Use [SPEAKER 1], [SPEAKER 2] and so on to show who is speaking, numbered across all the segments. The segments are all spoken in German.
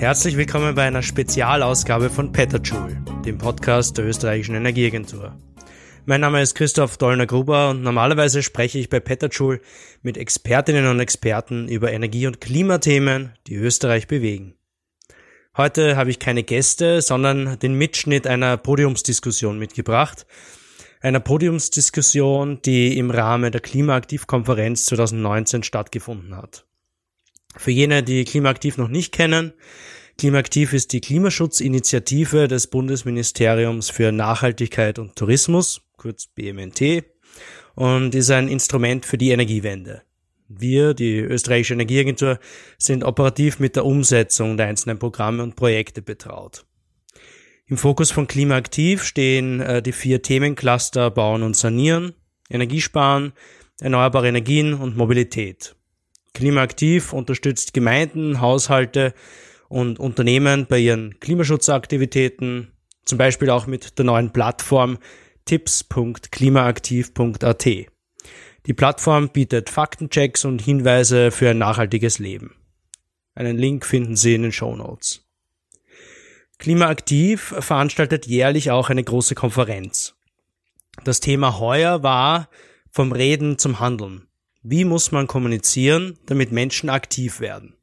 [SPEAKER 1] Herzlich willkommen bei einer Spezialausgabe von Petterjoule, dem Podcast der österreichischen Energieagentur. Mein Name ist Christoph Dollner-Gruber und normalerweise spreche ich bei Petterjoule mit Expertinnen und Experten über Energie- und Klimathemen, die Österreich bewegen. Heute habe ich keine Gäste, sondern den Mitschnitt einer Podiumsdiskussion mitgebracht. Einer Podiumsdiskussion, die im Rahmen der Klimaaktivkonferenz 2019 stattgefunden hat. Für jene, die Klimaaktiv noch nicht kennen, Klimaaktiv ist die Klimaschutzinitiative des Bundesministeriums für Nachhaltigkeit und Tourismus, kurz BMNT, und ist ein Instrument für die Energiewende. Wir, die österreichische Energieagentur, sind operativ mit der Umsetzung der einzelnen Programme und Projekte betraut. Im Fokus von Klimaaktiv stehen äh, die vier Themencluster Bauen und Sanieren, Energiesparen, erneuerbare Energien und Mobilität. Klimaaktiv unterstützt Gemeinden, Haushalte und Unternehmen bei ihren Klimaschutzaktivitäten, zum Beispiel auch mit der neuen Plattform tipps.klimaaktiv.at. Die Plattform bietet Faktenchecks und Hinweise für ein nachhaltiges Leben. Einen Link finden Sie in den Show Notes. Klimaaktiv veranstaltet jährlich auch eine große Konferenz. Das Thema heuer war vom Reden zum Handeln. Wie muss man kommunizieren, damit Menschen aktiv werden?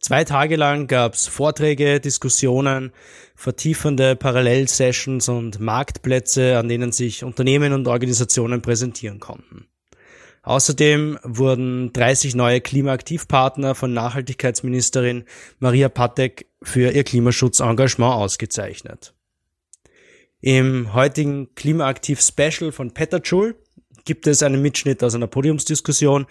[SPEAKER 1] Zwei Tage lang gab's Vorträge, Diskussionen, vertiefende Parallelsessions und Marktplätze, an denen sich Unternehmen und Organisationen präsentieren konnten. Außerdem wurden 30 neue Klimaaktivpartner von Nachhaltigkeitsministerin Maria Patek für ihr Klimaschutzengagement ausgezeichnet. Im heutigen Klimaaktiv Special von Petterjoule gibt es einen Mitschnitt aus einer Podiumsdiskussion,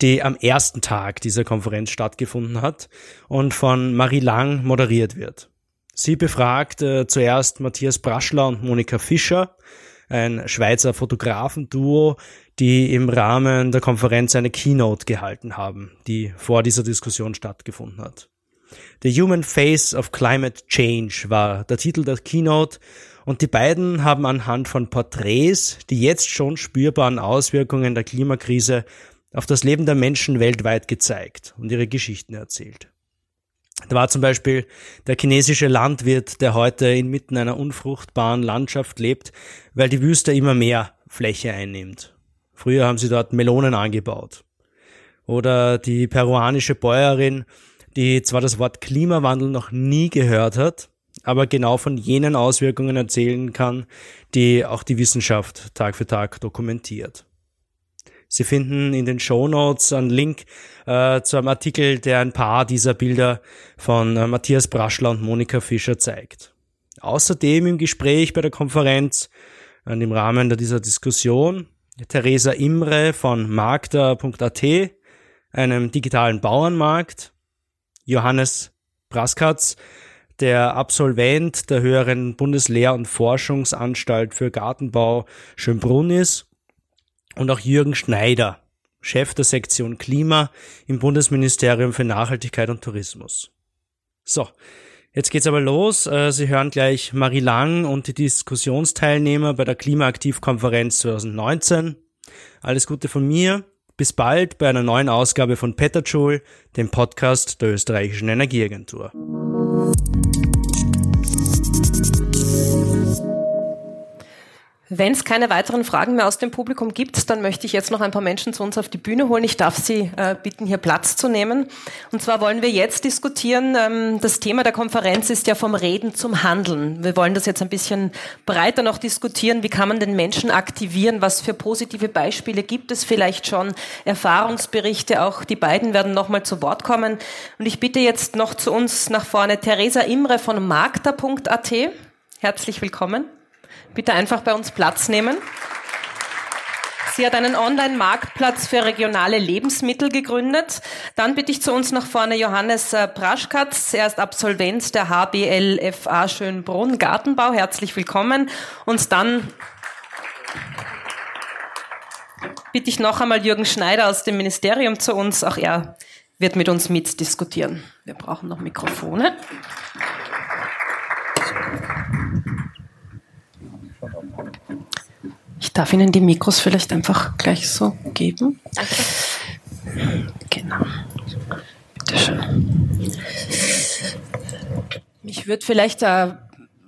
[SPEAKER 1] die am ersten Tag dieser Konferenz stattgefunden hat und von Marie Lang moderiert wird. Sie befragt äh, zuerst Matthias Braschler und Monika Fischer, ein Schweizer Fotografenduo, die im Rahmen der Konferenz eine Keynote gehalten haben, die vor dieser Diskussion stattgefunden hat. The Human Face of Climate Change war der Titel der Keynote und die beiden haben anhand von Porträts die jetzt schon spürbaren Auswirkungen der Klimakrise auf das Leben der Menschen weltweit gezeigt und ihre Geschichten erzählt. Da war zum Beispiel der chinesische Landwirt, der heute inmitten einer unfruchtbaren Landschaft lebt, weil die Wüste immer mehr Fläche einnimmt. Früher haben sie dort Melonen angebaut. Oder die peruanische Bäuerin, die zwar das Wort Klimawandel noch nie gehört hat, aber genau von jenen Auswirkungen erzählen kann, die auch die Wissenschaft Tag für Tag dokumentiert. Sie finden in den Show Notes einen Link äh, zu einem Artikel, der ein paar dieser Bilder von äh, Matthias Braschler und Monika Fischer zeigt. Außerdem im Gespräch bei der Konferenz und im Rahmen dieser Diskussion Theresa Imre von magda.at, einem digitalen Bauernmarkt, Johannes Braskatz, der Absolvent der höheren Bundeslehr- und Forschungsanstalt für Gartenbau Schönbrunn ist und auch Jürgen Schneider, Chef der Sektion Klima im Bundesministerium für Nachhaltigkeit und Tourismus. So, jetzt geht's aber los. Äh, Sie hören gleich Marie Lang und die Diskussionsteilnehmer bei der Klimaaktivkonferenz 2019. Alles Gute von mir. Bis bald bei einer neuen Ausgabe von Petterjoule, dem Podcast der österreichischen Energieagentur.
[SPEAKER 2] Wenn es keine weiteren Fragen mehr aus dem Publikum gibt, dann möchte ich jetzt noch ein paar Menschen zu uns auf die Bühne holen. Ich darf Sie äh, bitten, hier Platz zu nehmen. Und zwar wollen wir jetzt diskutieren, ähm, das Thema der Konferenz ist ja vom Reden zum Handeln. Wir wollen das jetzt ein bisschen breiter noch diskutieren. Wie kann man den Menschen aktivieren? Was für positive Beispiele gibt es vielleicht schon? Erfahrungsberichte, auch die beiden werden nochmal zu Wort kommen. Und ich bitte jetzt noch zu uns nach vorne Theresa Imre von magda.at. Herzlich willkommen bitte einfach bei uns Platz nehmen. Sie hat einen Online-Marktplatz für regionale Lebensmittel gegründet. Dann bitte ich zu uns nach vorne Johannes äh, Braschkatz. Er ist Absolvent der HBLFA Schönbrunn Gartenbau. Herzlich willkommen. Und dann bitte ich noch einmal Jürgen Schneider aus dem Ministerium zu uns. Auch er wird mit uns mitdiskutieren. Wir brauchen noch Mikrofone. Ich darf Ihnen die Mikros vielleicht einfach gleich so geben. Danke. Genau. Bitte schön. Ich würde vielleicht äh,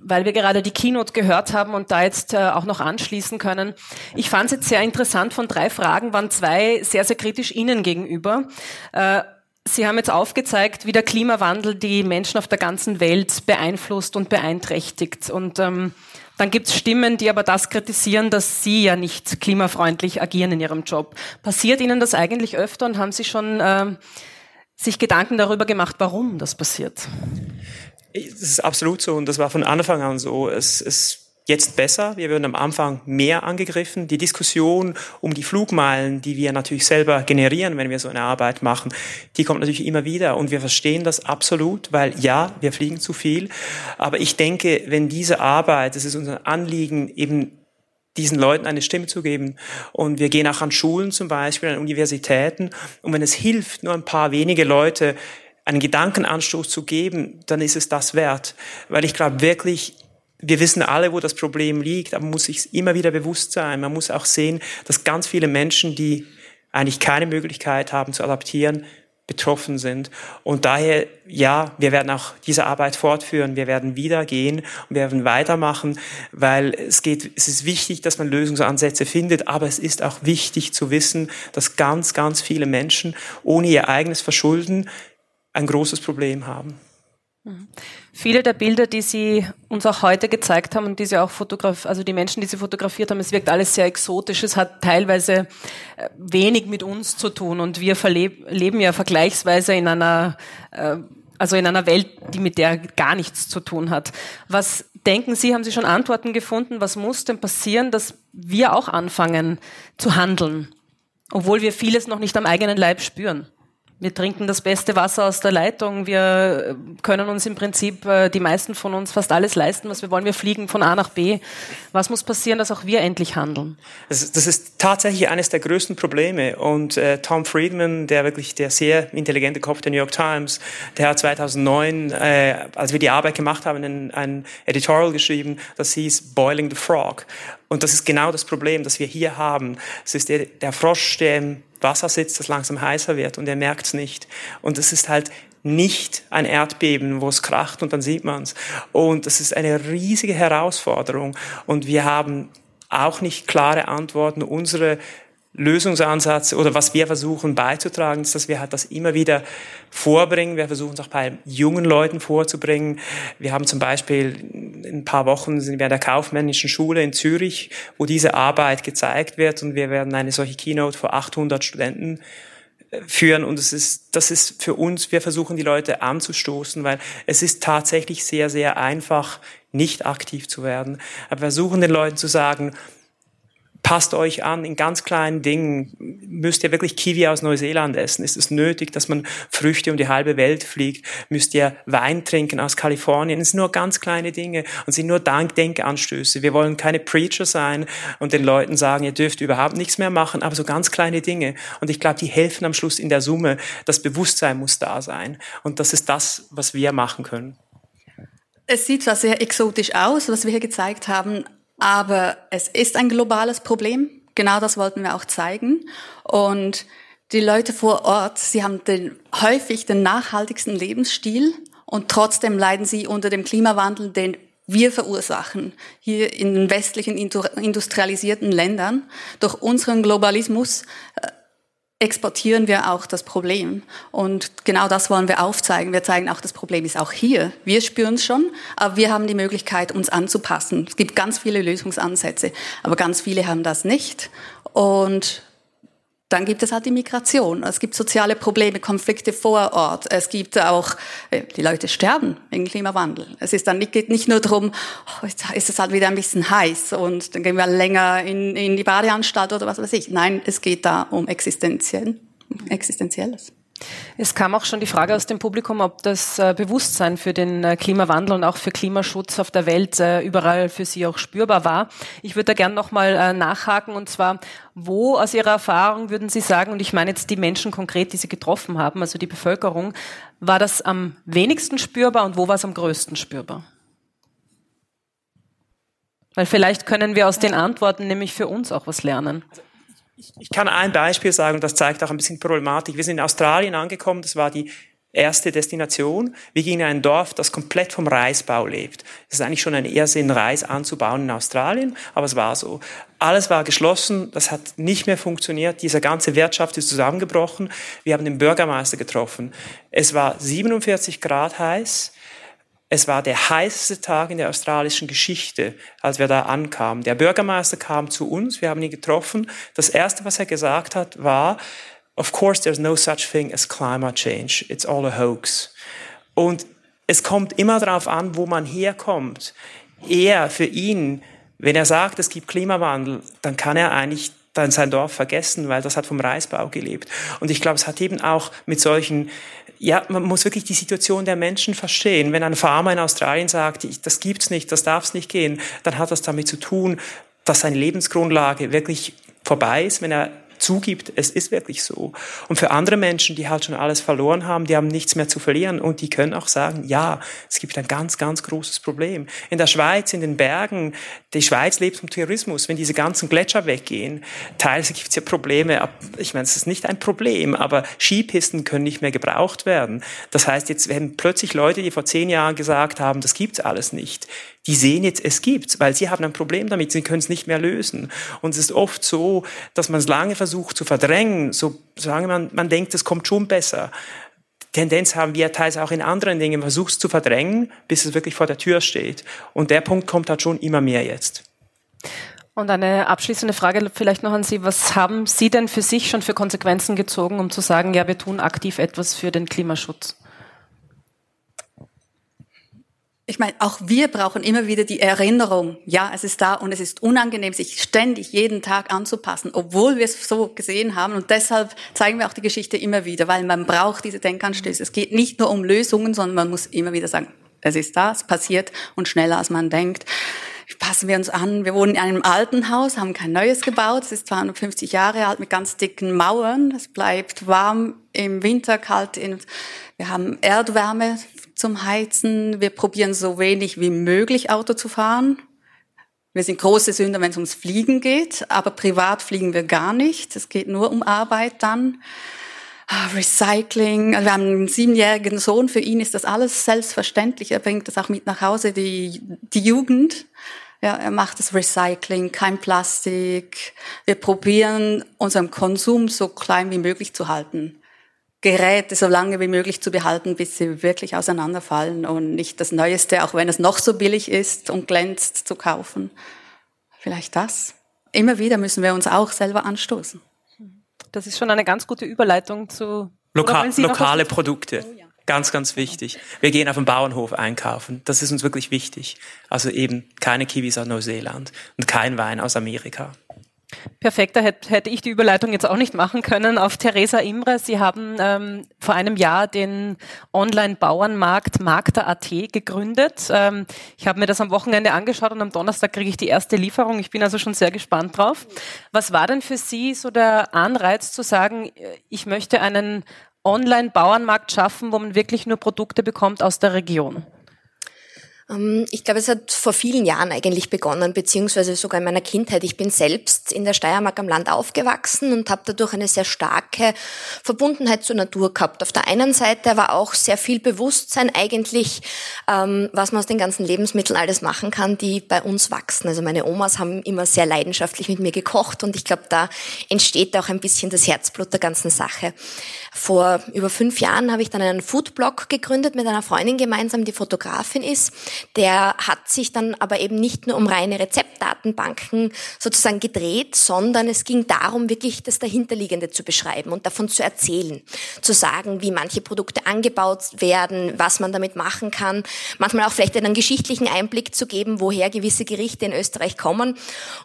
[SPEAKER 2] weil wir gerade die Keynote gehört haben und da jetzt äh, auch noch anschließen können. Ich fand es jetzt sehr interessant, von drei Fragen waren zwei sehr, sehr kritisch Ihnen gegenüber. Äh, Sie haben jetzt aufgezeigt, wie der Klimawandel die Menschen auf der ganzen Welt beeinflusst und beeinträchtigt. Und ähm, dann gibt es Stimmen, die aber das kritisieren, dass Sie ja nicht klimafreundlich agieren in Ihrem Job. Passiert Ihnen das eigentlich öfter und haben Sie schon äh, sich Gedanken darüber gemacht, warum das passiert?
[SPEAKER 3] Das ist absolut so und das war von Anfang an so. Es ist jetzt besser. Wir werden am Anfang mehr angegriffen. Die Diskussion um die Flugmeilen, die wir natürlich selber generieren, wenn wir so eine Arbeit machen, die kommt natürlich immer wieder und wir verstehen das absolut, weil ja, wir fliegen zu viel. Aber ich denke, wenn diese Arbeit, es ist unser Anliegen, eben diesen Leuten eine Stimme zu geben. Und wir gehen auch an Schulen zum Beispiel, an Universitäten. Und wenn es hilft, nur ein paar wenige Leute einen Gedankenanstoß zu geben, dann ist es das wert. Weil ich glaube wirklich, wir wissen alle, wo das Problem liegt, aber man muss sich immer wieder bewusst sein. Man muss auch sehen, dass ganz viele Menschen, die eigentlich keine Möglichkeit haben zu adaptieren, betroffen sind. Und daher, ja, wir werden auch diese Arbeit fortführen. Wir werden wieder gehen und wir werden weitermachen, weil es geht, es ist wichtig, dass man Lösungsansätze findet, aber es ist auch wichtig zu wissen, dass ganz, ganz viele Menschen ohne ihr eigenes Verschulden ein großes Problem haben.
[SPEAKER 2] Mhm. Viele der Bilder, die Sie uns auch heute gezeigt haben und die Sie auch fotografiert, also die Menschen, die Sie fotografiert haben, es wirkt alles sehr exotisch. Es hat teilweise äh, wenig mit uns zu tun und wir leben ja vergleichsweise in einer, äh, also in einer Welt, die mit der gar nichts zu tun hat. Was denken Sie, haben Sie schon Antworten gefunden? Was muss denn passieren, dass wir auch anfangen zu handeln, obwohl wir vieles noch nicht am eigenen Leib spüren? Wir trinken das beste Wasser aus der Leitung. Wir können uns im Prinzip, äh, die meisten von uns, fast alles leisten, was wir wollen. Wir fliegen von A nach B. Was muss passieren, dass auch wir endlich handeln?
[SPEAKER 3] Das, das ist tatsächlich eines der größten Probleme. Und äh, Tom Friedman, der wirklich der sehr intelligente Kopf der New York Times, der hat 2009, äh, als wir die Arbeit gemacht haben, ein, ein Editorial geschrieben, das hieß Boiling the Frog. Und das ist genau das Problem, das wir hier haben. Es ist der, der Frosch, der im Wasser sitzt, das langsam heißer wird und er merkt es nicht. Und es ist halt nicht ein Erdbeben, wo es kracht und dann sieht man es. Und das ist eine riesige Herausforderung. Und wir haben auch nicht klare Antworten. Unsere Lösungsansatz oder was wir versuchen beizutragen, ist, dass wir halt das immer wieder vorbringen. Wir versuchen es auch bei jungen Leuten vorzubringen. Wir haben zum Beispiel in ein paar Wochen sind wir an der kaufmännischen Schule in Zürich, wo diese Arbeit gezeigt wird und wir werden eine solche Keynote vor 800 Studenten äh, führen und es ist, das ist für uns, wir versuchen die Leute anzustoßen, weil es ist tatsächlich sehr, sehr einfach, nicht aktiv zu werden. Aber wir versuchen den Leuten zu sagen, passt euch an in ganz kleinen Dingen. Müsst ihr wirklich Kiwi aus Neuseeland essen? Ist es nötig, dass man Früchte um die halbe Welt fliegt? Müsst ihr Wein trinken aus Kalifornien? Es sind nur ganz kleine Dinge und sind nur Dank Denkanstöße. Wir wollen keine Preacher sein und den Leuten sagen, ihr dürft überhaupt nichts mehr machen, aber so ganz kleine Dinge. Und ich glaube, die helfen am Schluss in der Summe. Das Bewusstsein muss da sein. Und das ist das, was wir machen können.
[SPEAKER 4] Es sieht zwar sehr exotisch aus, was wir hier gezeigt haben, aber es ist ein globales Problem. Genau das wollten wir auch zeigen. Und die Leute vor Ort, sie haben den, häufig den nachhaltigsten Lebensstil und trotzdem leiden sie unter dem Klimawandel, den wir verursachen, hier in den westlichen industrialisierten Ländern. Durch unseren Globalismus äh, exportieren wir auch das Problem. Und genau das wollen wir aufzeigen. Wir zeigen auch, das Problem ist auch hier. Wir spüren es schon, aber wir haben die Möglichkeit, uns anzupassen. Es gibt ganz viele Lösungsansätze, aber ganz viele haben das nicht. Und dann gibt es halt die Migration. Es gibt soziale Probleme, Konflikte vor Ort. Es gibt auch, äh, die Leute sterben wegen Klimawandel. Es ist dann nicht, geht nicht nur darum, oh, ist es halt wieder ein bisschen heiß und dann gehen wir länger in, in die Badeanstalt oder was weiß ich. Nein, es geht da um Existenziell, Existenzielles.
[SPEAKER 2] Es kam auch schon die Frage aus dem Publikum, ob das äh, Bewusstsein für den äh, Klimawandel und auch für Klimaschutz auf der Welt äh, überall für Sie auch spürbar war. Ich würde da gern nochmal nachhaken und zwar, wo aus Ihrer Erfahrung würden Sie sagen, und ich meine jetzt die Menschen konkret, die Sie getroffen haben, also die Bevölkerung, war das am wenigsten spürbar und wo war es am größten spürbar? Weil vielleicht können wir aus den Antworten nämlich für uns auch was lernen.
[SPEAKER 3] Ich, ich kann ein Beispiel sagen, das zeigt auch ein bisschen Problematik. Wir sind in Australien angekommen, das war die erste Destination. Wir gingen in ein Dorf, das komplett vom Reisbau lebt. Es ist eigentlich schon ein Irrsinn, Reis anzubauen in Australien, aber es war so. Alles war geschlossen, das hat nicht mehr funktioniert, diese ganze Wirtschaft ist zusammengebrochen. Wir haben den Bürgermeister getroffen. Es war 47 Grad heiß. Es war der heißeste Tag in der australischen Geschichte, als wir da ankamen. Der Bürgermeister kam zu uns, wir haben ihn getroffen. Das Erste, was er gesagt hat, war, Of course, there's no such thing as climate change. It's all a hoax. Und es kommt immer darauf an, wo man herkommt. Er, für ihn, wenn er sagt, es gibt Klimawandel, dann kann er eigentlich dann sein Dorf vergessen, weil das hat vom Reisbau gelebt. Und ich glaube, es hat eben auch mit solchen, ja, man muss wirklich die Situation der Menschen verstehen. Wenn ein Farmer in Australien sagt, das gibt's nicht, das darf's nicht gehen, dann hat das damit zu tun, dass seine Lebensgrundlage wirklich vorbei ist, wenn er zugibt, es ist wirklich so. Und für andere Menschen, die halt schon alles verloren haben, die haben nichts mehr zu verlieren und die können auch sagen, ja, es gibt ein ganz, ganz großes Problem. In der Schweiz, in den Bergen, die Schweiz lebt vom Tourismus. Wenn diese ganzen Gletscher weggehen, teilweise gibt es ja Probleme. Ich meine, es ist nicht ein Problem, aber Skipisten können nicht mehr gebraucht werden. Das heißt, jetzt werden plötzlich Leute, die vor zehn Jahren gesagt haben, das gibt's alles nicht, die sehen jetzt, es gibt's, weil sie haben ein Problem damit, sie können es nicht mehr lösen. Und es ist oft so, dass man es lange versucht zu verdrängen, so solange man, man denkt, es kommt schon besser. Tendenz haben wir teils auch in anderen Dingen, versucht es zu verdrängen, bis es wirklich vor der Tür steht. Und der Punkt kommt halt schon immer mehr jetzt.
[SPEAKER 2] Und eine abschließende Frage vielleicht noch an Sie. Was haben Sie denn für sich schon für Konsequenzen gezogen, um zu sagen, ja, wir tun aktiv etwas für den Klimaschutz?
[SPEAKER 4] Ich meine, auch wir brauchen immer wieder die Erinnerung, ja, es ist da und es ist unangenehm, sich ständig jeden Tag anzupassen, obwohl wir es so gesehen haben. Und deshalb zeigen wir auch die Geschichte immer wieder, weil man braucht diese Denkanstöße. Es geht nicht nur um Lösungen, sondern man muss immer wieder sagen, es ist da, es passiert und schneller als man denkt. Passen wir uns an. Wir wohnen in einem alten Haus, haben kein neues gebaut. Es ist 250 Jahre alt mit ganz dicken Mauern. Es bleibt warm im Winter, kalt in, wir haben Erdwärme zum Heizen. Wir probieren so wenig wie möglich Auto zu fahren. Wir sind große Sünder, wenn es ums Fliegen geht, aber privat fliegen wir gar nicht. Es geht nur um Arbeit dann. Ah, Recycling. Also wir haben einen siebenjährigen Sohn, für ihn ist das alles selbstverständlich. Er bringt das auch mit nach Hause, die, die Jugend. Ja, er macht das Recycling, kein Plastik. Wir probieren unseren Konsum so klein wie möglich zu halten. Geräte so lange wie möglich zu behalten, bis sie wirklich auseinanderfallen und nicht das Neueste, auch wenn es noch so billig ist und glänzt, zu kaufen. Vielleicht das. Immer wieder müssen wir uns auch selber anstoßen.
[SPEAKER 2] Das ist schon eine ganz gute Überleitung zu
[SPEAKER 3] Loka lokale Produkte. Oh, ja. Ganz, ganz wichtig. Wir gehen auf dem Bauernhof einkaufen. Das ist uns wirklich wichtig. Also eben keine Kiwis aus Neuseeland und kein Wein aus Amerika.
[SPEAKER 2] Perfekt, da hätte ich die Überleitung jetzt auch nicht machen können auf Theresa Imre. Sie haben ähm, vor einem Jahr den Online-Bauernmarkt Markter.at gegründet. Ähm, ich habe mir das am Wochenende angeschaut und am Donnerstag kriege ich die erste Lieferung. Ich bin also schon sehr gespannt drauf. Was war denn für Sie so der Anreiz zu sagen, ich möchte einen Online-Bauernmarkt schaffen, wo man wirklich nur Produkte bekommt aus der Region?
[SPEAKER 5] Ähm, ich glaube, es hat vor vielen Jahren eigentlich begonnen, beziehungsweise sogar in meiner Kindheit. Ich bin selbst in der Steiermark am Land aufgewachsen und habe dadurch eine sehr starke Verbundenheit zur Natur gehabt. Auf der einen Seite aber auch sehr viel Bewusstsein eigentlich, ähm, was man aus den ganzen Lebensmitteln alles machen kann, die bei uns wachsen. Also meine Omas haben immer sehr leidenschaftlich mit mir gekocht und ich glaube, da entsteht auch ein bisschen das Herzblut der ganzen Sache. Vor über fünf Jahren habe ich dann einen Foodblog gegründet mit einer Freundin gemeinsam, die Fotografin ist. Der hat sich dann aber eben nicht nur um reine Rezeptdatenbanken sozusagen gedreht, sondern es ging darum, wirklich das Dahinterliegende zu beschreiben und davon zu erzählen. Zu sagen, wie manche Produkte angebaut werden, was man damit machen kann. Manchmal auch vielleicht einen geschichtlichen Einblick zu geben, woher gewisse Gerichte in Österreich kommen.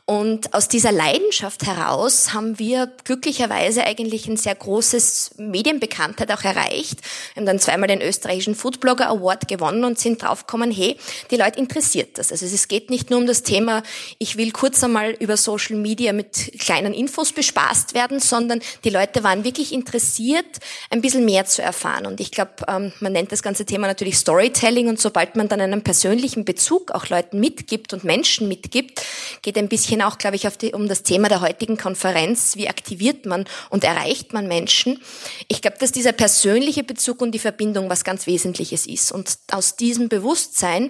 [SPEAKER 5] Und aus dieser Leidenschaft heraus haben wir glücklicherweise eigentlich ein sehr großes Medienbekanntheit auch erreicht. Wir haben dann zweimal den österreichischen Foodblogger Award gewonnen und sind draufgekommen, hey, die Leute interessiert das. Also es geht nicht nur um das Thema, ich will kurz einmal über Social Media mit kleinen Infos bespaßt werden, sondern die Leute waren wirklich interessiert, ein bisschen mehr zu erfahren. Und ich glaube, ähm, man nennt das ganze Thema natürlich Storytelling und sobald man dann einen persönlichen Bezug auch Leuten mitgibt und Menschen mitgibt, geht ein bisschen auch, glaube ich, die, um das Thema der heutigen Konferenz, wie aktiviert man und erreicht man Menschen. Ich glaube, dass dieser persönliche Bezug und die Verbindung was ganz Wesentliches ist. Und aus diesem Bewusstsein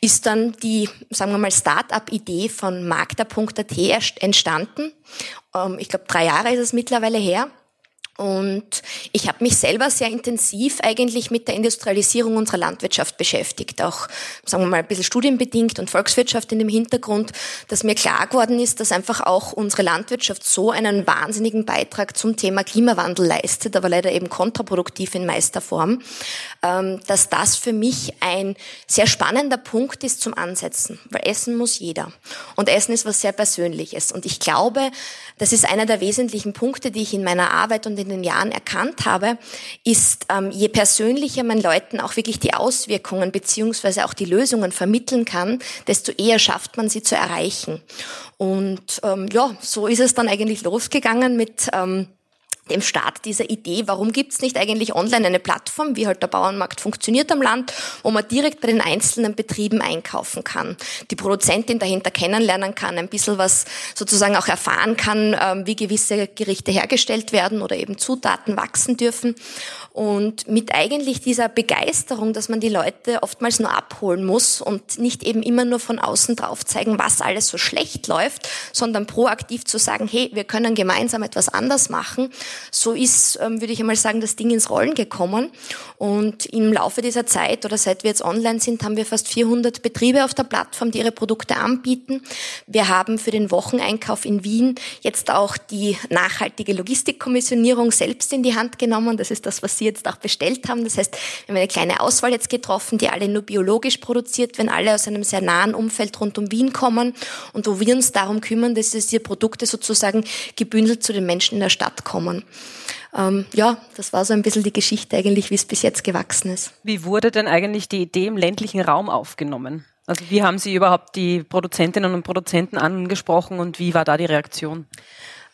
[SPEAKER 5] ist dann die, sagen wir mal, Start-up-Idee von magda.at entstanden. Ähm, ich glaube, drei Jahre ist es mittlerweile her. Und ich habe mich selber sehr intensiv eigentlich mit der Industrialisierung unserer Landwirtschaft beschäftigt, auch sagen wir mal ein bisschen studienbedingt und Volkswirtschaft in dem Hintergrund, dass mir klar geworden ist, dass einfach auch unsere Landwirtschaft so einen wahnsinnigen Beitrag zum Thema Klimawandel leistet, aber leider eben kontraproduktiv in meister Form, ähm, dass das für mich ein sehr spannender Punkt ist zum Ansetzen, weil Essen muss jeder. Und Essen ist was sehr Persönliches. Und ich glaube, das ist einer der wesentlichen Punkte, die ich in meiner Arbeit und in den Jahren erkannt habe, ist, ähm, je persönlicher man Leuten auch wirklich die Auswirkungen beziehungsweise auch die Lösungen vermitteln kann, desto eher schafft man sie zu erreichen. Und ähm, ja, so ist es dann eigentlich losgegangen mit ähm, dem Start dieser Idee, warum gibt's nicht eigentlich online eine Plattform, wie halt der Bauernmarkt funktioniert am Land, wo man direkt bei den einzelnen Betrieben einkaufen kann, die Produzentin dahinter kennenlernen kann, ein bisschen was sozusagen auch erfahren kann, ähm, wie gewisse Gerichte hergestellt werden oder eben Zutaten wachsen dürfen. Und mit eigentlich dieser Begeisterung, dass man die Leute oftmals nur abholen muss und nicht eben immer nur von außen drauf zeigen, was alles so schlecht läuft, sondern proaktiv zu sagen, hey, wir können gemeinsam etwas anders machen. So ist, ähm, würde ich einmal sagen, das Ding ins Rollen gekommen. Und im Laufe dieser Zeit oder seit wir jetzt online sind, haben wir fast 400 Betriebe auf der Plattform, die ihre Produkte anbieten. Wir haben für den Wocheneinkauf in Wien jetzt auch die nachhaltige Logistikkommissionierung selbst in die Hand genommen. Das ist das, was Sie jetzt auch bestellt haben. Das heißt, wir haben eine kleine Auswahl jetzt getroffen, die alle nur biologisch produziert, wenn alle aus einem sehr nahen Umfeld rund um Wien kommen und wo wir uns darum kümmern, dass diese Produkte sozusagen gebündelt zu den Menschen in der Stadt kommen. Ähm, ja, das war so ein bisschen die Geschichte eigentlich, wie es bis jetzt gewachsen ist.
[SPEAKER 2] Wie wurde denn eigentlich die Idee im ländlichen Raum aufgenommen? Also wie haben Sie überhaupt die Produzentinnen und Produzenten angesprochen und wie war da die Reaktion?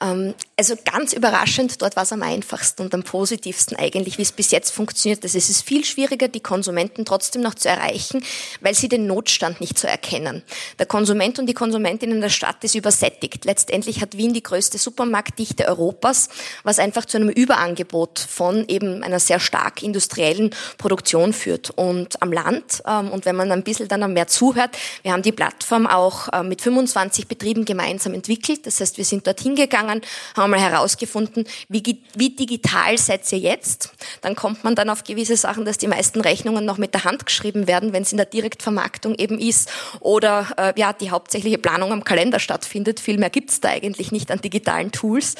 [SPEAKER 5] Ähm, also ganz überraschend, dort war es am einfachsten und am positivsten eigentlich, wie es bis jetzt funktioniert. Also es ist viel schwieriger, die Konsumenten trotzdem noch zu erreichen, weil sie den Notstand nicht so erkennen. Der Konsument und die Konsumentin in der Stadt ist übersättigt. Letztendlich hat Wien die größte Supermarktdichte Europas, was einfach zu einem Überangebot von eben einer sehr stark industriellen Produktion führt. Und am Land, ähm, und wenn man ein bisschen dann mehr zuhört, wir haben die Plattform auch äh, mit 25 Betrieben gemeinsam entwickelt. Das heißt, wir sind dorthin gegangen, haben mal herausgefunden, wie, wie digital seid ihr jetzt? Dann kommt man dann auf gewisse Sachen, dass die meisten Rechnungen noch mit der Hand geschrieben werden, wenn es in der Direktvermarktung eben ist oder äh, ja die hauptsächliche Planung am Kalender stattfindet. Viel mehr gibt es da eigentlich nicht an digitalen Tools.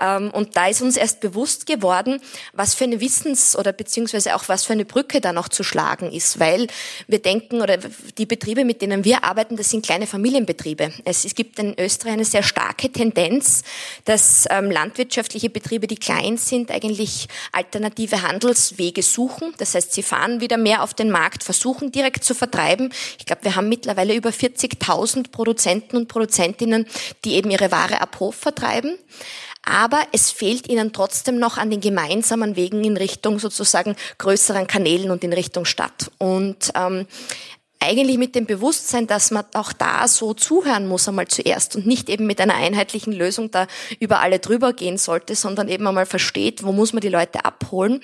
[SPEAKER 5] Ähm, und da ist uns erst bewusst geworden, was für eine Wissens- oder beziehungsweise auch was für eine Brücke da noch zu schlagen ist, weil wir denken oder die Betriebe, mit denen wir arbeiten, das sind kleine Familienbetriebe. Es, es gibt in Österreich eine sehr starke Tendenz, dass ähm, landwirtschaftliche Betriebe, die klein sind, eigentlich alternative Handelswege suchen. Das heißt, sie fahren wieder mehr auf den Markt, versuchen direkt zu vertreiben. Ich glaube, wir haben mittlerweile über 40.000 Produzenten und Produzentinnen, die eben ihre Ware ab Hof vertreiben aber es fehlt ihnen trotzdem noch an den gemeinsamen Wegen in Richtung sozusagen größeren Kanälen und in Richtung Stadt. Und ähm, eigentlich mit dem Bewusstsein, dass man auch da so zuhören muss einmal zuerst und nicht eben mit einer einheitlichen Lösung da über alle drüber gehen sollte, sondern eben einmal versteht, wo muss man die Leute abholen.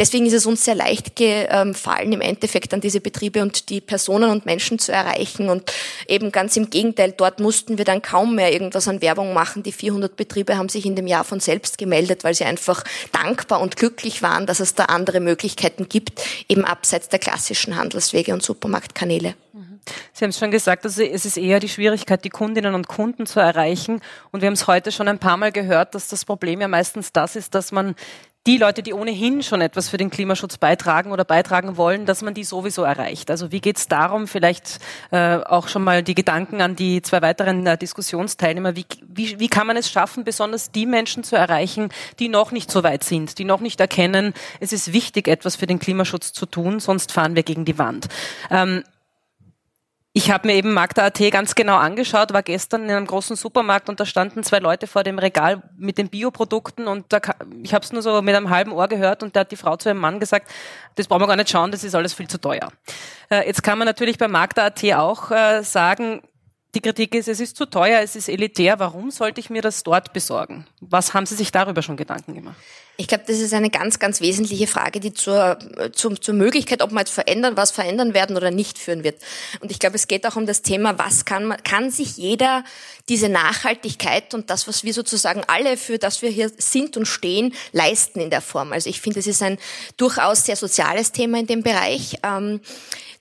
[SPEAKER 5] Deswegen ist es uns sehr leicht gefallen, im Endeffekt an diese Betriebe und die Personen und Menschen zu erreichen. Und eben ganz im Gegenteil, dort mussten wir dann kaum mehr irgendwas an Werbung machen. Die 400 Betriebe haben sich in dem Jahr von selbst gemeldet, weil sie einfach dankbar und glücklich waren, dass es da andere Möglichkeiten gibt, eben abseits der klassischen Handelswege und Supermarktkanäle.
[SPEAKER 2] Mhm. Sie haben es schon gesagt, also es ist eher die Schwierigkeit, die Kundinnen und Kunden zu erreichen. Und wir haben es heute schon ein paar Mal gehört, dass das Problem ja meistens das ist, dass man die Leute, die ohnehin schon etwas für den Klimaschutz beitragen oder beitragen wollen, dass man die sowieso erreicht. Also wie geht es darum, vielleicht äh, auch schon mal die Gedanken an die zwei weiteren äh, Diskussionsteilnehmer, wie, wie, wie kann man es schaffen, besonders die Menschen zu erreichen, die noch nicht so weit sind, die noch nicht erkennen, es ist wichtig, etwas für den Klimaschutz zu tun, sonst fahren wir gegen die Wand. Ähm, Ich habe mir eben Magda.at ganz genau angeschaut, war gestern in einem großen Supermarkt und da standen zwei Leute vor dem Regal mit den Bioprodukten und da, ich habe es nur so mit einem halben Ohr gehört und da hat die Frau zu ihrem Mann gesagt, das brauchen wir gar nicht schauen, das ist alles viel zu teuer. Äh, jetzt kann man natürlich bei Magda.at auch äh, sagen, die Kritik ist, es ist zu teuer, es ist elitär. Warum sollte ich mir das dort besorgen? Was haben Sie sich darüber schon Gedanken gemacht?
[SPEAKER 5] Ich glaube, das ist eine ganz, ganz wesentliche Frage, die zur, zur, zur Möglichkeit, ob man jetzt verändern, was verändern werden oder nicht führen wird. Und ich glaube, es geht auch um das Thema, was kann man, kann sich jeder diese Nachhaltigkeit und das, was wir sozusagen alle, für das wir hier sind und stehen, leisten in der Form. Also ich finde, es ist ein durchaus sehr soziales Thema in dem Bereich. Ähm,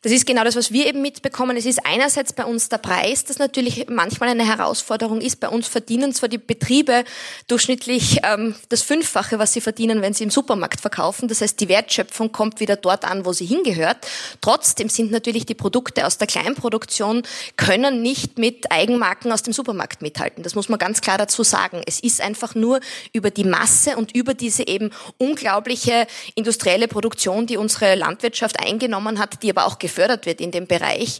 [SPEAKER 5] das ist genau das, was wir eben mitbekommen. Es ist einerseits bei uns der Preis, das natürlich manchmal eine Herausforderung ist. Bei uns verdienen zwar die Betriebe durchschnittlich ähm, das Fünffache, was sie verdienen, wenn sie im Supermarkt verkaufen. Das heißt, die Wertschöpfung kommt wieder dort an, wo sie hingehört. Trotzdem sind natürlich die Produkte aus der Kleinproduktion können nicht mit Eigenmarken aus dem Supermarkt mithalten. Das muss man ganz klar dazu sagen. Es ist einfach nur über die Masse und über diese eben unglaubliche industrielle Produktion, die unsere Landwirtschaft eingenommen hat, die aber auch gefördert wird in dem Bereich,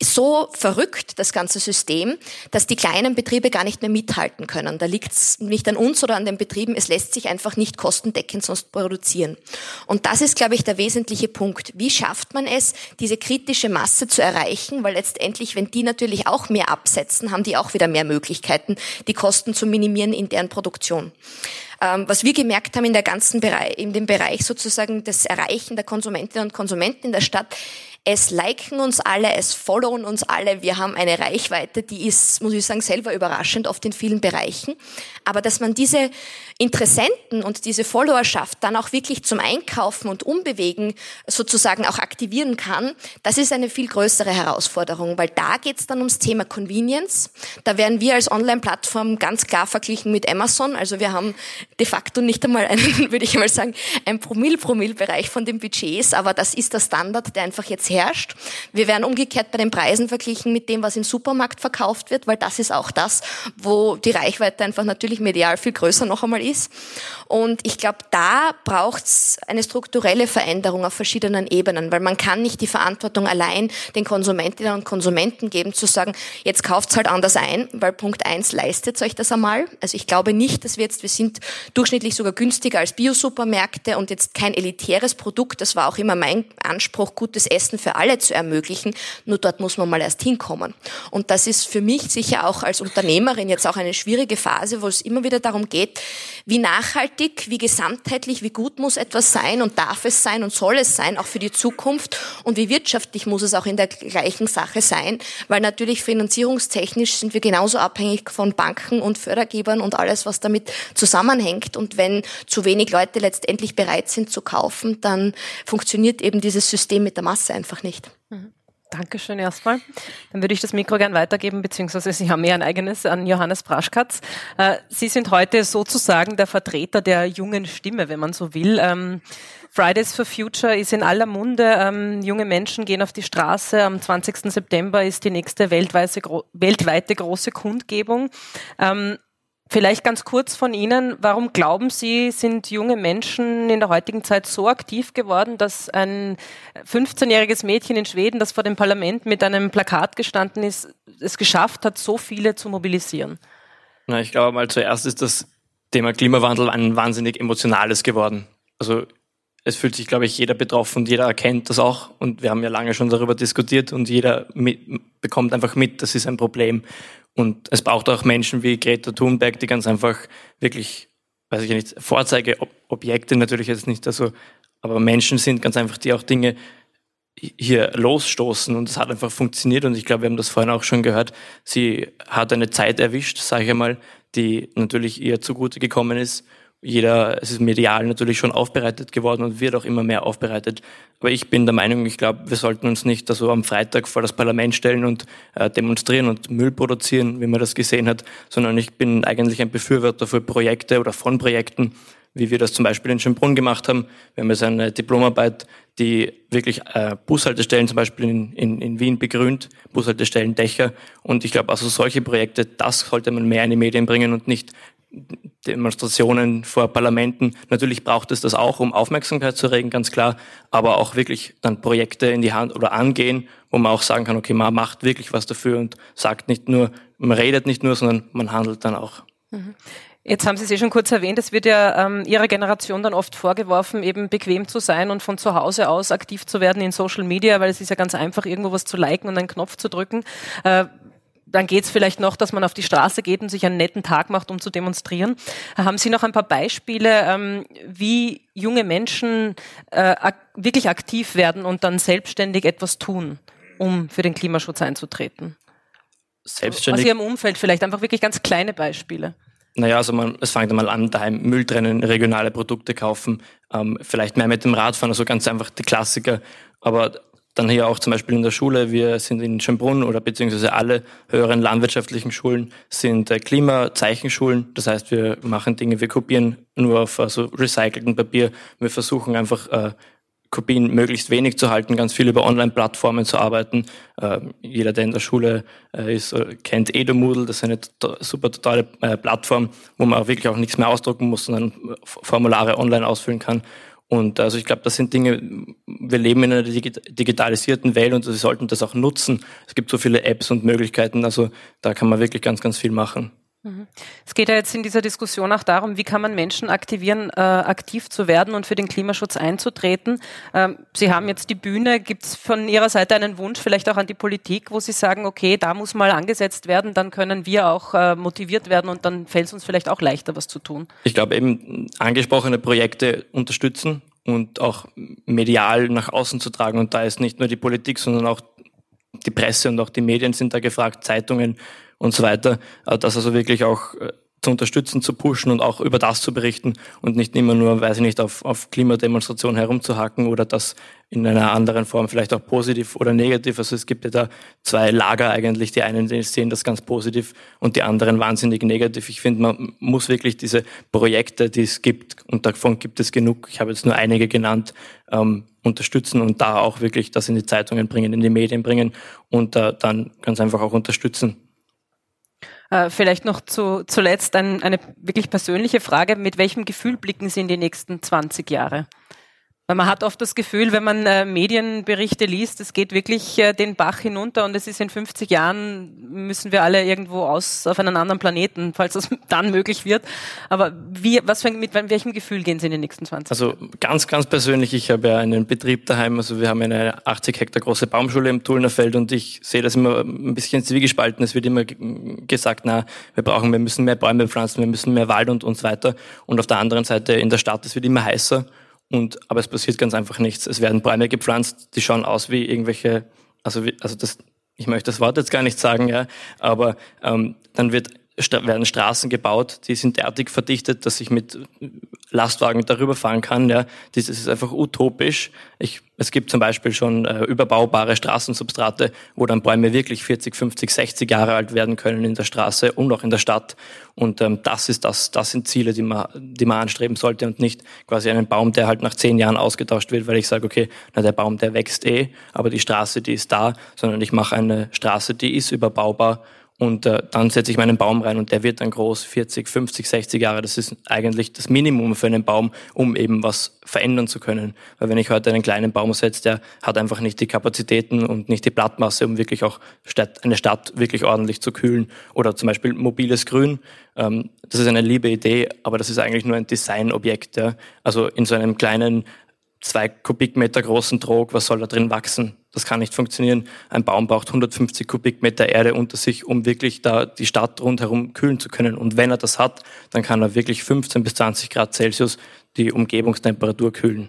[SPEAKER 5] so verrückt, das ganze System, dass die kleinen Betriebe gar nicht mehr mithalten können. Da liegt es nicht an uns oder an den Betrieben, es lässt sich einfach nicht kostendeckend sonst produzieren. Und das ist, glaube ich, der wesentliche Punkt. Wie schafft man es, diese kritische Masse zu erreichen? Weil letztendlich, wenn die natürlich auch mehr absetzen, haben die auch wieder mehr Möglichkeiten, die Kosten zu minimieren in deren Produktion. Ähm, was wir gemerkt haben in der ganzen Bereich, in dem Bereich sozusagen des Erreichen der Konsumentinnen und Konsumenten in der Stadt, es liken uns alle, es followen uns alle. Wir haben eine Reichweite, die ist, muss ich sagen, selber überraschend oft in vielen Bereichen. Aber dass man diese Interessenten und diese Followerschaft dann auch wirklich zum Einkaufen und Umbewegen sozusagen auch aktivieren kann, das ist eine viel größere Herausforderung, weil da geht es dann ums Thema Convenience. Da werden wir als Online-Plattform ganz klar verglichen mit Amazon. Also wir haben de facto nicht einmal einen, würde ich mal sagen, ein Promille-Promille-Bereich von den Budgets, aber das ist der Standard, der einfach jetzt herrscht. Wir werden umgekehrt bei den Preisen verglichen mit dem, was im Supermarkt verkauft wird, weil das ist auch das, wo die Reichweite einfach natürlich medial viel größer noch einmal ist. Und ich glaube, da braucht es eine strukturelle Veränderung auf verschiedenen Ebenen, weil man kann nicht die Verantwortung allein den Konsumentinnen und Konsumenten geben, zu sagen, jetzt kauft's halt anders ein, weil Punkt eins leistet euch das einmal. Also ich glaube nicht, dass wir jetzt, wir sind durchschnittlich sogar günstiger als Biosupermärkte und jetzt kein elitäres Produkt. Das war auch immer mein Anspruch, gutes Essen für alle zu ermöglichen. Nur dort muss man mal erst hinkommen. Und das ist für mich sicher auch als Unternehmerin jetzt auch eine schwierige Phase, wo es immer wieder darum geht, wie nachhaltig, wie gesamtheitlich, wie gut muss etwas sein und darf es sein und soll es sein, auch für die Zukunft und wie wirtschaftlich muss es auch in der gleichen Sache sein, weil natürlich finanzierungstechnisch sind wir genauso abhängig von Banken und Fördergebern und alles, was damit zusammenhängt. Und wenn zu wenig Leute letztendlich bereit sind zu kaufen, dann funktioniert eben dieses System mit der Masse einfach nicht.
[SPEAKER 2] Mhm. Dankeschön erstmal. Dann würde ich das Mikro gern weitergeben, beziehungsweise Sie haben ja ein eigenes an Johannes Braschkatz. Äh, Sie sind heute sozusagen der Vertreter der jungen Stimme, wenn man so will. Ähm, Fridays for Future ist in aller Munde. Ähm, junge Menschen gehen auf die Straße. Am 20. September ist die nächste weltweite, weltweite große Kundgebung. Vielleicht ganz kurz von Ihnen, warum glauben Sie, sind junge Menschen in der heutigen Zeit so aktiv geworden, dass ein 15-jähriges Mädchen in Schweden, das vor dem Parlament mit einem Plakat gestanden ist, es geschafft hat, so viele zu mobilisieren?
[SPEAKER 6] Na, ich glaube mal zuerst ist das Thema Klimawandel ein wahnsinnig emotionales geworden. Also es fühlt sich, glaube ich, jeder betroffen jeder erkennt das auch. Und wir haben ja lange schon darüber diskutiert und jeder mit, bekommt einfach mit, das ist ein Problem. Und es braucht auch Menschen wie Greta Thunberg, die ganz einfach wirklich, weiß ich nicht, Vorzeigeobjekte natürlich jetzt nicht, also, aber Menschen sind ganz einfach, die auch Dinge hier losstoßen und es hat einfach funktioniert und ich glaube, wir haben das vorhin auch schon gehört. Sie hat eine Zeit erwischt, sage ich einmal, die natürlich ihr zugute gekommen ist jeder, es ist medial natürlich schon aufbereitet geworden und wird auch immer mehr aufbereitet. Aber ich bin der Meinung, ich glaube, wir sollten uns nicht also am Freitag vor das Parlament stellen und äh, demonstrieren und Müll produzieren, wie man das gesehen hat, sondern ich bin eigentlich ein Befürworter für Projekte oder von Projekten, wie wir das zum Beispiel in Schönbrunn gemacht haben. Wir haben jetzt eine Diplomarbeit, die wirklich äh, Bushaltestellen zum Beispiel in, in, in Wien begrünt, Bushaltestellen, Dächer. Und ich glaube, also solche Projekte, das sollte man mehr in die Medien bringen und nicht Demonstrationen vor Parlamenten. Natürlich braucht es das auch, um Aufmerksamkeit zu regen, ganz klar, aber auch wirklich dann Projekte in die Hand oder angehen, wo man auch sagen kann, okay, man macht wirklich was dafür und sagt nicht nur, man redet nicht nur, sondern man handelt dann auch.
[SPEAKER 2] Mhm. Jetzt haben Sie es eh schon kurz erwähnt, es wird ja ähm, Ihrer Generation dann oft vorgeworfen, eben bequem zu sein und von zu Hause aus aktiv zu werden in Social Media, weil es ist ja ganz einfach, irgendwo was zu liken und einen Knopf zu drücken. Äh, dann geht es vielleicht noch, dass man auf die Straße geht und sich einen netten Tag macht, um zu demonstrieren. Haben Sie noch ein paar Beispiele, ähm, wie junge Menschen äh, ak wirklich aktiv werden und dann selbstständig etwas tun, um für den Klimaschutz einzutreten?
[SPEAKER 6] Selbstständig?
[SPEAKER 2] Aus Ihrem Umfeld vielleicht, einfach wirklich ganz kleine Beispiele.
[SPEAKER 6] Naja, also man, es fängt einmal an, daheim Müll trennen, regionale Produkte kaufen, ähm, vielleicht mehr mit dem Radfahren, also ganz einfach die Klassiker. Aber dann hier auch zum Beispiel in der Schule, wir sind in Schönbrunn oder beziehungsweise alle höheren landwirtschaftlichen Schulen sind äh, Klimazeichenschulen. Das heißt, wir machen Dinge, wir kopieren nur auf also recyceltem Papier. Wir versuchen einfach äh, Kopien möglichst wenig zu halten, ganz viel über Online-Plattformen zu arbeiten. Äh, jeder, der in der Schule äh, ist, äh, kennt Edomoodle, das ist eine super totale äh, Plattform, wo man auch wirklich auch nichts mehr ausdrucken muss, sondern Formulare online ausfüllen kann. Und also ich glaube, das sind Dinge, wir leben in einer digitalisierten Welt und wir sollten das auch nutzen. Es gibt so viele Apps und Möglichkeiten, also da kann man wirklich ganz, ganz viel machen.
[SPEAKER 2] Mhm. Es geht ja jetzt in dieser Diskussion auch darum, wie kann man Menschen aktivieren, äh, aktiv zu werden und für den Klimaschutz einzutreten. Ähm, Sie haben jetzt die Bühne. Gibt es von Ihrer Seite einen Wunsch, vielleicht auch an die Politik, wo Sie sagen, okay, da muss mal angesetzt werden, dann können wir auch äh, motiviert werden und dann fällt es uns vielleicht auch leichter, was zu tun?
[SPEAKER 6] Ich glaube eben, angesprochene Projekte unterstützen und auch medial nach außen zu tragen. Und da ist nicht nur die Politik, sondern auch die Presse und auch die Medien sind da gefragt, Zeitungen und so weiter, äh, das also wirklich auch äh, zu unterstützen, zu pushen und auch über das zu berichten und nicht immer nur, weiß ich nicht, auf, auf Klimademonstrationen herumzuhacken oder das in einer anderen Form vielleicht auch positiv oder negativ. Also es gibt ja da zwei Lager eigentlich. Die einen sehen das ganz positiv und die anderen wahnsinnig negativ. Ich finde, man muss wirklich diese Projekte, die es gibt, und davon gibt es genug, ich habe jetzt nur einige genannt, ähm, unterstützen und da auch wirklich das in die Zeitungen bringen, in die Medien bringen und äh, dann ganz einfach auch unterstützen.
[SPEAKER 2] Äh, vielleicht noch zu, zuletzt ein, eine wirklich persönliche Frage. Mit welchem Gefühl blicken Sie in die nächsten 20 Jahre? Weil man hat oft das Gefühl, wenn man äh, Medienberichte liest, es geht wirklich äh, den Bach hinunter und es ist in 50 Jahren, müssen wir alle irgendwo aus auf einen anderen Planeten, falls das dann möglich wird. Aber wie, was für, mit welchem Gefühl gehen Sie in den nächsten 20
[SPEAKER 6] Also ganz, ganz persönlich, ich habe ja einen Betrieb daheim, also wir haben eine 80 Hektar große Baumschule im Tullnerfeld und ich sehe das immer ein bisschen zwiegespalten. Es wird immer gesagt, na, wir brauchen, wir müssen mehr Bäume pflanzen, wir müssen mehr Wald und, und so weiter. Und auf der anderen Seite in der Stadt, es wird immer heißer und, aber es passiert ganz einfach nichts. Es werden Bäume gepflanzt, die schauen aus wie irgendwelche, also, wie, also das, ich möchte das Wort jetzt gar nicht sagen, ja, aber ähm, dann wird werden Straßen gebaut, die sind derartig verdichtet, dass ich mit Lastwagen darüber fahren kann. Ja, das ist einfach utopisch. Ich, es gibt zum Beispiel schon äh, überbaubare Straßensubstrate, wo dann Bäume wirklich 40, 50, 60 Jahre alt werden können in der Straße und auch in der Stadt. Und ähm, das ist das, das sind Ziele, die man, die man anstreben sollte und nicht quasi einen Baum, der halt nach zehn Jahren ausgetauscht wird, weil ich sage, okay, na der Baum, der wächst eh, aber die Straße, die ist da, sondern ich mache eine Straße, die ist überbaubar und äh, dann setze ich meinen Baum rein und der wird dann groß, 40, 50, 60 Jahre. Das ist eigentlich das Minimum für einen Baum, um eben was verändern zu können. Weil wenn ich heute einen kleinen Baum setze, der hat einfach nicht die Kapazitäten und nicht die Blattmasse, um wirklich auch eine Stadt wirklich ordentlich zu kühlen. Oder zum Beispiel mobiles Grün. Ähm, das ist eine liebe Idee, aber das ist eigentlich nur ein Designobjekt. Ja? Also in so einem kleinen zwei Kubikmeter großen Trog, was soll da drin wachsen? Das kann nicht funktionieren. Ein Baum braucht 150 Kubikmeter Erde unter sich, um wirklich da die Stadt rundherum kühlen zu können. Und wenn er das hat, dann kann er wirklich 15 bis 20 Grad Celsius die Umgebungstemperatur kühlen.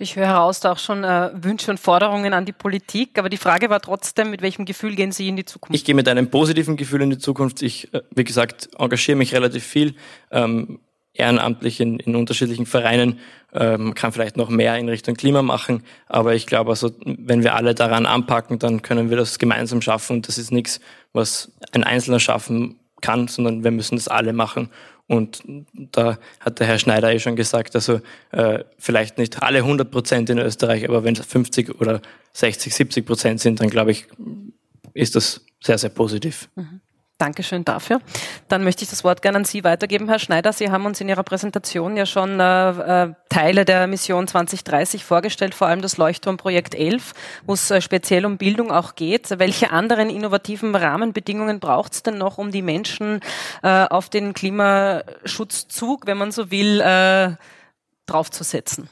[SPEAKER 2] Ich höre heraus da auch schon äh, Wünsche und Forderungen an die Politik, aber die Frage war trotzdem, mit welchem Gefühl gehen Sie in die Zukunft?
[SPEAKER 6] Ich gehe mit einem positiven Gefühl in die Zukunft. Ich, äh, wie gesagt, engagiere mich relativ viel. Ähm, ehrenamtlich in, in unterschiedlichen Vereinen, ähm, kann vielleicht noch mehr in Richtung Klima machen. Aber ich glaube, also, wenn wir alle daran anpacken, dann können wir das gemeinsam schaffen. Und das ist nichts, was ein Einzelner schaffen kann, sondern wir müssen das alle machen. Und da hat der Herr Schneider eh schon gesagt, also äh, vielleicht nicht alle 100 Prozent in Österreich, aber wenn es 50 oder 60, 70 Prozent sind, dann glaube ich, ist das sehr, sehr positiv. Mhm.
[SPEAKER 2] Dankeschön dafür. Dann möchte ich das Wort gerne an Sie weitergeben, Herr Schneider. Sie haben uns in Ihrer Präsentation ja schon äh, äh Teile der Mission 2030 vorgestellt, vor allem das Leuchtturmprojekt 11, wo es äh, speziell um Bildung auch geht. Welche anderen innovativen Rahmenbedingungen braucht es denn noch, um die Menschen äh, auf den Klimaschutzzug, wenn man so will, äh, draufzusetzen?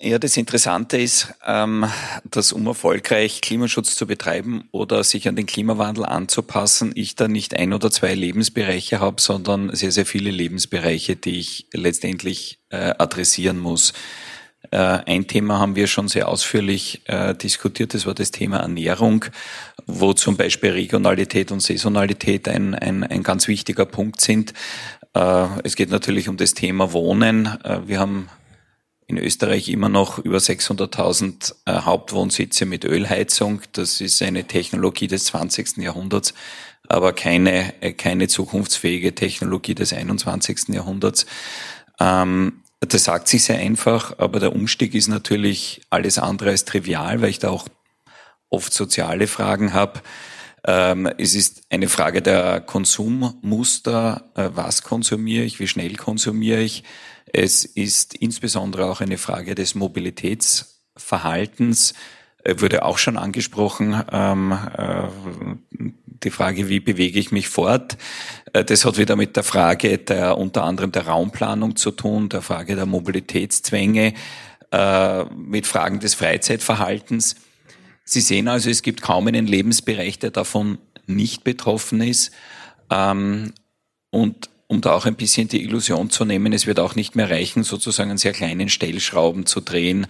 [SPEAKER 7] Ja, das Interessante ist, ähm, dass um erfolgreich Klimaschutz zu betreiben oder sich an den Klimawandel anzupassen, ich da nicht ein oder zwei Lebensbereiche habe, sondern sehr, sehr viele Lebensbereiche, die ich letztendlich äh, adressieren muss. Äh, ein Thema haben wir schon sehr ausführlich äh, diskutiert, das war das Thema Ernährung, wo zum Beispiel Regionalität und Saisonalität ein, ein, ein ganz wichtiger Punkt sind. Es geht natürlich um das Thema Wohnen. Wir haben in Österreich immer noch über 600.000 äh, Hauptwohnsitze mit Ölheizung. Das ist eine Technologie des 20. Jahrhunderts, aber keine, äh, keine zukunftsfähige Technologie des 21. Jahrhunderts. Ähm, das sagt sich sehr einfach, aber der Umstieg ist natürlich alles andere als trivial, weil ich da auch oft soziale Fragen habe. Ähm, es ist eine Frage der Konsummuster. Äh, was konsumiere ich? Wie schnell konsumiere ich? Es ist insbesondere auch eine Frage des Mobilitätsverhaltens, äh, wurde auch schon angesprochen, ähm, äh, die Frage, wie bewege ich mich fort. Äh, das hat wieder mit der Frage der unter anderem der Raumplanung zu tun, der Frage der Mobilitätszwänge, äh, mit Fragen des Freizeitverhaltens. Sie sehen also, es gibt kaum einen Lebensbereich, der davon nicht betroffen ist. Ähm, und um da auch ein bisschen die Illusion zu nehmen, es wird auch nicht mehr reichen, sozusagen einen sehr kleinen Stellschrauben zu drehen.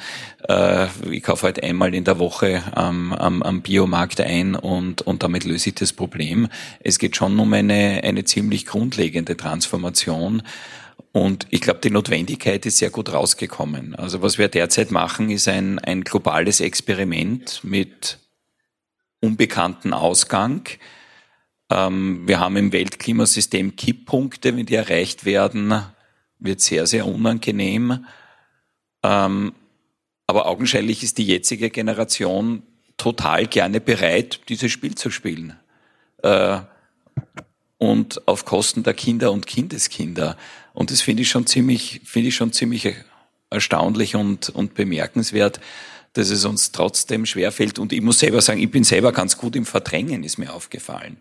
[SPEAKER 7] Äh, ich kaufe halt einmal in der Woche am, am, am Biomarkt ein und, und damit löse ich das Problem. Es geht schon um eine, eine ziemlich grundlegende Transformation. Und ich glaube, die Notwendigkeit ist sehr gut rausgekommen. Also was wir derzeit machen, ist ein, ein globales Experiment mit unbekannten Ausgang wir haben im Weltklimasystem Kipppunkte, wenn die erreicht werden, wird sehr, sehr unangenehm. Ähm, aber augenscheinlich ist die jetzige Generation total gerne bereit, dieses Spiel zu spielen. Äh, und auf Kosten der Kinder und Kindeskinder. Und das finde ich schon ziemlich, finde ich schon ziemlich erstaunlich und, und bemerkenswert dass es uns trotzdem schwerfällt. Und ich muss selber sagen, ich bin selber ganz gut im Verdrängen, ist mir aufgefallen.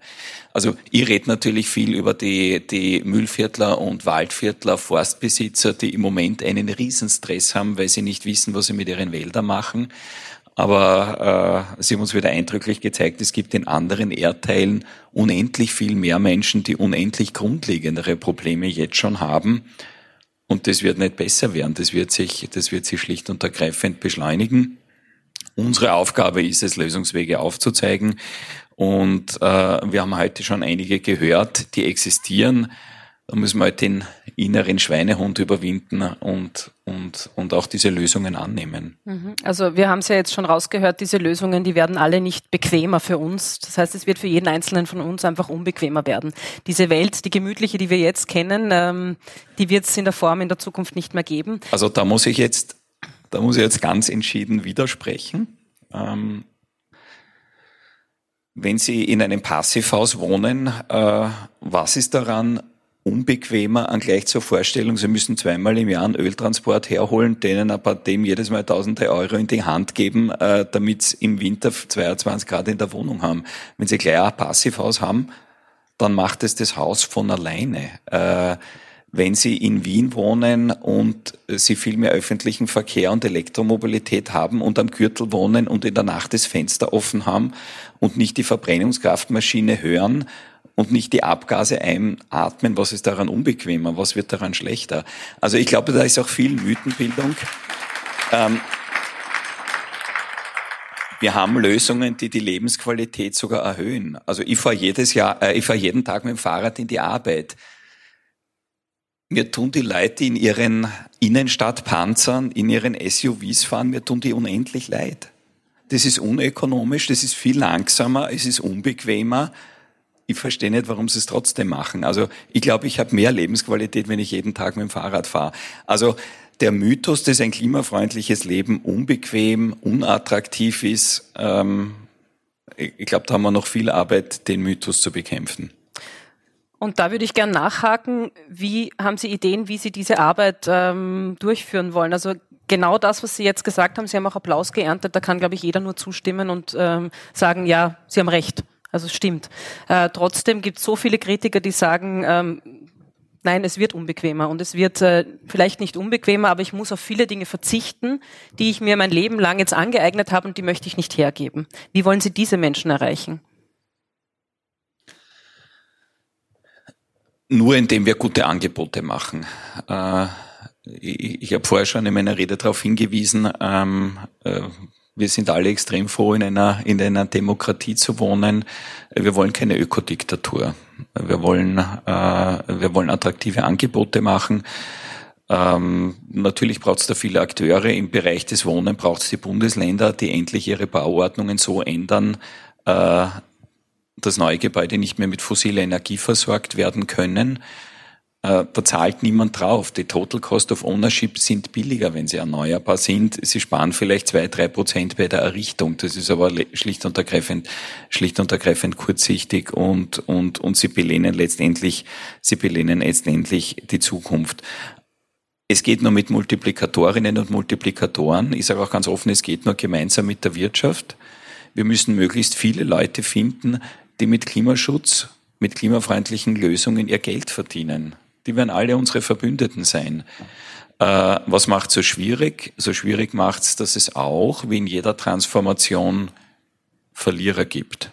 [SPEAKER 7] Also ich rede natürlich viel über die, die Müllviertler und Waldviertler, Forstbesitzer, die im Moment einen Riesenstress haben, weil sie nicht wissen, was sie mit ihren Wäldern machen. Aber äh, sie haben uns wieder eindrücklich gezeigt, es gibt in anderen Erdteilen unendlich viel mehr Menschen, die unendlich grundlegendere Probleme jetzt schon haben. Und das wird nicht besser werden. Das wird sich, das wird sich schlicht und ergreifend beschleunigen. Unsere Aufgabe ist es, Lösungswege aufzuzeigen. Und äh, wir haben heute schon einige gehört, die existieren. Da müssen wir halt den inneren Schweinehund überwinden und, und, und auch diese Lösungen annehmen.
[SPEAKER 2] Mhm. Also wir haben es ja jetzt schon rausgehört, diese Lösungen, die werden alle nicht bequemer für uns. Das heißt, es wird für jeden Einzelnen von uns einfach unbequemer werden. Diese Welt, die gemütliche, die wir jetzt kennen, ähm, die wird es in der Form in der Zukunft nicht mehr geben.
[SPEAKER 7] Also da muss ich jetzt da muss ich jetzt ganz entschieden widersprechen. Ähm, wenn Sie in einem Passivhaus wohnen, äh, was ist daran unbequemer an gleich zur Vorstellung, Sie müssen zweimal im Jahr einen Öltransport herholen, denen aber dem jedes Mal tausende Euro in die Hand geben, äh, damit Sie im Winter 22 Grad in der Wohnung haben. Wenn Sie gleich ein Passivhaus haben, dann macht es das Haus von alleine. Äh, wenn Sie in Wien wohnen und Sie viel mehr öffentlichen Verkehr und Elektromobilität haben und am Gürtel wohnen und in der Nacht das Fenster offen haben und nicht die Verbrennungskraftmaschine hören und nicht die Abgase einatmen, was ist daran unbequemer, was wird daran schlechter? Also ich glaube, da ist auch viel Mythenbildung. Ähm, wir haben Lösungen, die die Lebensqualität sogar erhöhen. Also ich fahre jedes Jahr, äh, ich fahre jeden Tag mit dem Fahrrad in die Arbeit. Mir tun die Leute in ihren Innenstadtpanzern, in ihren SUVs fahren, mir tun die unendlich leid. Das ist unökonomisch, das ist viel langsamer, es ist unbequemer. Ich verstehe nicht, warum sie es trotzdem machen. Also ich glaube, ich habe mehr Lebensqualität, wenn ich jeden Tag mit dem Fahrrad fahre. Also der Mythos, dass ein klimafreundliches Leben unbequem, unattraktiv ist, ähm, ich glaube, da haben wir noch viel Arbeit, den Mythos zu bekämpfen.
[SPEAKER 2] Und da würde ich gern nachhaken, wie haben Sie Ideen, wie Sie diese Arbeit ähm, durchführen wollen? Also genau das, was Sie jetzt gesagt haben, Sie haben auch Applaus geerntet, da kann, glaube ich, jeder nur zustimmen und ähm, sagen, ja, Sie haben recht. Also stimmt. Äh, trotzdem gibt es so viele Kritiker, die sagen, ähm, nein, es wird unbequemer und es wird äh, vielleicht nicht unbequemer, aber ich muss auf viele Dinge verzichten, die ich mir mein Leben lang jetzt angeeignet habe und die möchte ich nicht hergeben. Wie wollen Sie diese Menschen erreichen?
[SPEAKER 7] Nur indem wir gute Angebote machen. Äh, ich, habe vorher schon in meiner Rede darauf hingewiesen, ähm, äh, wir sind alle extrem froh, in einer, in einer Demokratie zu wohnen. Wir wollen keine Ökodiktatur. Wir wollen, äh, wir wollen attraktive Angebote machen. Ähm, natürlich braucht es da viele Akteure. Im Bereich des Wohnen braucht es die Bundesländer, die endlich ihre Bauordnungen so ändern, äh, dass neue Gebäude nicht mehr mit fossiler Energie versorgt werden können äh, da zahlt niemand drauf. Die Total Cost of Ownership sind billiger, wenn sie erneuerbar sind. Sie sparen vielleicht zwei, drei Prozent bei der Errichtung. Das ist aber schlicht und ergreifend, schlicht und ergreifend kurzsichtig und, und, und sie belehnen letztendlich, sie belehnen letztendlich die Zukunft. Es geht nur mit Multiplikatorinnen und Multiplikatoren. Ich sage auch ganz offen, es geht nur gemeinsam mit der Wirtschaft. Wir müssen möglichst viele Leute finden, die mit Klimaschutz, mit klimafreundlichen Lösungen ihr Geld verdienen. Die werden alle unsere Verbündeten sein. Äh, was macht so schwierig? So schwierig macht es, dass es auch, wie in jeder Transformation, Verlierer gibt.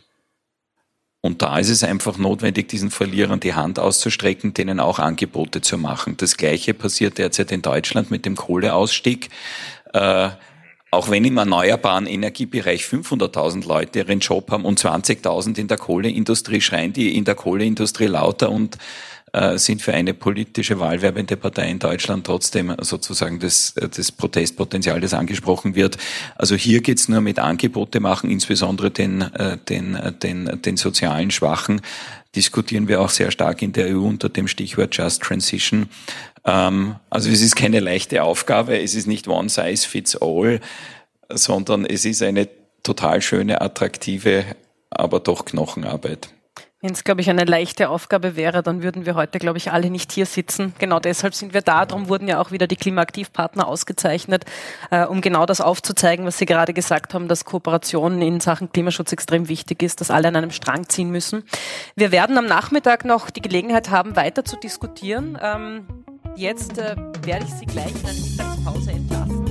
[SPEAKER 7] Und da ist es einfach notwendig, diesen Verlierern die Hand auszustrecken, denen auch Angebote zu machen. Das Gleiche passiert derzeit in Deutschland mit dem Kohleausstieg. Äh, auch wenn im erneuerbaren Energiebereich 500.000 Leute ihren Job haben und 20.000 in der Kohleindustrie, schreien die in der Kohleindustrie lauter und sind für eine politische wahlwerbende Partei in Deutschland trotzdem sozusagen das, das Protestpotenzial, das angesprochen wird. Also hier geht's nur mit Angebote machen, insbesondere den, äh, den, den, den sozialen Schwachen, diskutieren wir auch sehr stark in der EU unter dem Stichwort Just Transition. Ähm, also es ist keine leichte Aufgabe, es ist nicht one size fits all, sondern es ist eine total schöne, attraktive, aber doch Knochenarbeit.
[SPEAKER 2] Wenn es, glaube ich, eine leichte Aufgabe wäre, dann würden wir heute, glaube ich, alle nicht hier sitzen. Genau deshalb sind wir da. Darum wurden ja auch wieder die Klimaaktivpartner ausgezeichnet, äh, um genau das aufzuzeigen, was Sie gerade gesagt haben, dass Kooperation in Sachen Klimaschutz extrem wichtig ist, dass alle an einem Strang ziehen müssen. Wir werden am Nachmittag noch die Gelegenheit haben, weiter zu diskutieren. Ähm, jetzt äh, werde ich Sie gleich in eine Mittagspause entlassen.